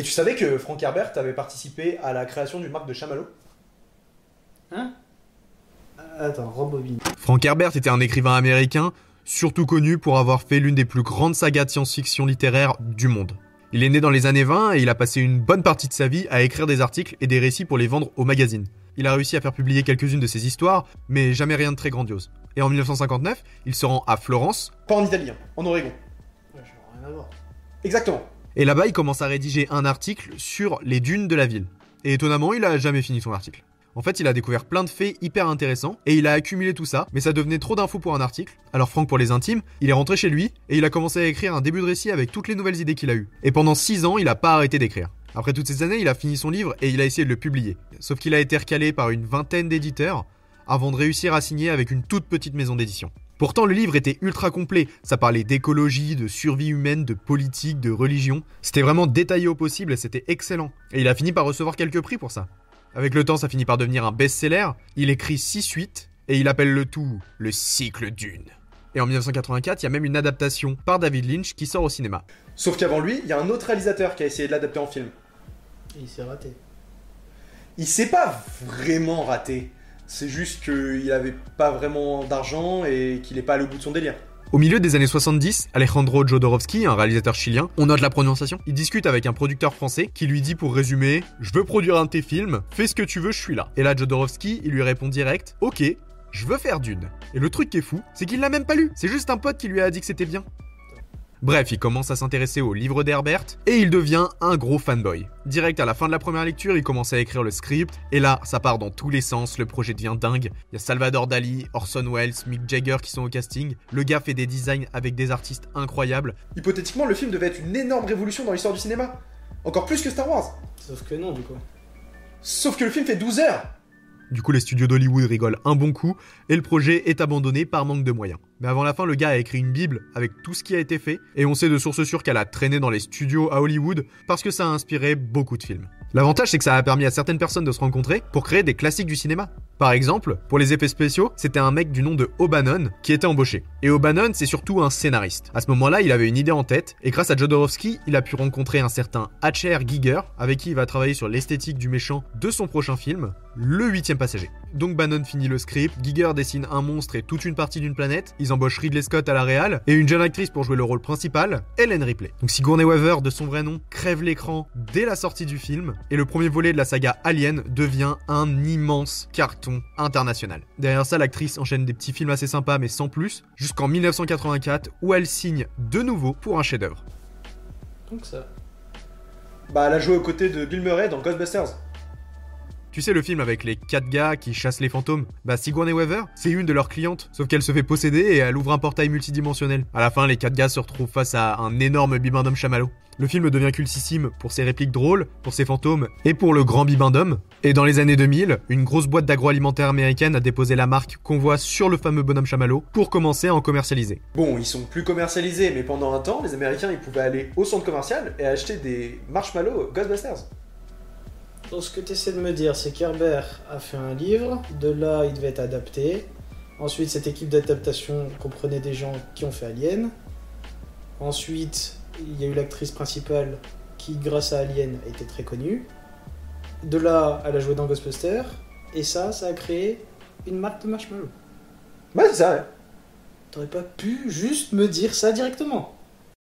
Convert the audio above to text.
Et tu savais que Frank Herbert avait participé à la création d'une marque de chamallow Hein? Attends, rembobine. Frank Herbert était un écrivain américain, surtout connu pour avoir fait l'une des plus grandes sagas de science-fiction littéraire du monde. Il est né dans les années 20 et il a passé une bonne partie de sa vie à écrire des articles et des récits pour les vendre aux magazines. Il a réussi à faire publier quelques-unes de ses histoires, mais jamais rien de très grandiose. Et en 1959, il se rend à Florence, Pas en Italie, en Oregon. Ouais, ai rien à voir. Exactement. Et là-bas il commence à rédiger un article sur les dunes de la ville. Et étonnamment, il a jamais fini son article. En fait, il a découvert plein de faits hyper intéressants et il a accumulé tout ça, mais ça devenait trop d'infos pour un article. Alors Franck, pour les intimes, il est rentré chez lui et il a commencé à écrire un début de récit avec toutes les nouvelles idées qu'il a eues. Et pendant 6 ans, il a pas arrêté d'écrire. Après toutes ces années, il a fini son livre et il a essayé de le publier. Sauf qu'il a été recalé par une vingtaine d'éditeurs avant de réussir à signer avec une toute petite maison d'édition. Pourtant, le livre était ultra complet. Ça parlait d'écologie, de survie humaine, de politique, de religion. C'était vraiment détaillé au possible et c'était excellent. Et il a fini par recevoir quelques prix pour ça. Avec le temps, ça finit par devenir un best-seller. Il écrit 6 suites et il appelle le tout le cycle d'une. Et en 1984, il y a même une adaptation par David Lynch qui sort au cinéma. Sauf qu'avant lui, il y a un autre réalisateur qui a essayé de l'adapter en film. Et il s'est raté. Il s'est pas vraiment raté. C'est juste qu'il avait pas vraiment d'argent et qu'il est pas allé au bout de son délire. Au milieu des années 70, Alejandro Jodorowsky, un réalisateur chilien, on note la prononciation, il discute avec un producteur français qui lui dit pour résumer Je veux produire un de tes films, fais ce que tu veux, je suis là. Et là, Jodorowsky, il lui répond direct Ok, je veux faire d'une. Et le truc qui est fou, c'est qu'il l'a même pas lu, c'est juste un pote qui lui a dit que c'était bien. Bref, il commence à s'intéresser au livre d'Herbert et il devient un gros fanboy. Direct à la fin de la première lecture, il commence à écrire le script et là, ça part dans tous les sens, le projet devient dingue. Il y a Salvador Dali, Orson Welles, Mick Jagger qui sont au casting. Le gars fait des designs avec des artistes incroyables. Hypothétiquement, le film devait être une énorme révolution dans l'histoire du cinéma. Encore plus que Star Wars. Sauf que non, du coup. Sauf que le film fait 12 heures. Du coup, les studios d'Hollywood rigolent un bon coup et le projet est abandonné par manque de moyens. Mais avant la fin, le gars a écrit une bible avec tout ce qui a été fait et on sait de sources sûres qu'elle a traîné dans les studios à Hollywood parce que ça a inspiré beaucoup de films. L'avantage, c'est que ça a permis à certaines personnes de se rencontrer pour créer des classiques du cinéma. Par exemple, pour les effets spéciaux, c'était un mec du nom de O'Bannon qui était embauché. Et O'Bannon, c'est surtout un scénariste. À ce moment-là, il avait une idée en tête, et grâce à Jodorowsky, il a pu rencontrer un certain Hatcher Giger, avec qui il va travailler sur l'esthétique du méchant de son prochain film, Le huitième passager. Donc Bannon finit le script, Giger dessine un monstre et toute une partie d'une planète, ils embauchent Ridley Scott à la réal, et une jeune actrice pour jouer le rôle principal, Ellen Ripley. Donc Sigourney Weaver, de son vrai nom, crève l'écran dès la sortie du film, et le premier volet de la saga Alien devient un immense carton international. Derrière ça, l'actrice enchaîne des petits films assez sympas mais sans plus, jusqu'en 1984 où elle signe de nouveau pour un chef-d'œuvre. Donc ça. Bah, elle a joué aux côtés de Bill Murray dans Ghostbusters. Tu sais le film avec les quatre gars qui chassent les fantômes? Bah Sigourney Weaver, c'est une de leurs clientes, sauf qu'elle se fait posséder et elle ouvre un portail multidimensionnel. À la fin, les quatre gars se retrouvent face à un énorme bibendum chamallow. Le film devient cultissime pour ses répliques drôles, pour ses fantômes et pour le grand bibendum. Et dans les années 2000, une grosse boîte d'agroalimentaire américaine a déposé la marque qu'on voit sur le fameux bonhomme chamallow pour commencer à en commercialiser. Bon, ils sont plus commercialisés, mais pendant un temps, les Américains, ils pouvaient aller au centre commercial et acheter des marshmallows Ghostbusters. Donc ce que tu essaies de me dire, c'est qu'Herbert a fait un livre, de là il devait être adapté. Ensuite, cette équipe d'adaptation comprenait des gens qui ont fait Alien. Ensuite, il y a eu l'actrice principale qui, grâce à Alien, a été très connue. De là, elle a joué dans Ghostbusters. Et ça, ça a créé une marque de marshmallow. Ouais, c'est ça, ouais. T'aurais pas pu juste me dire ça directement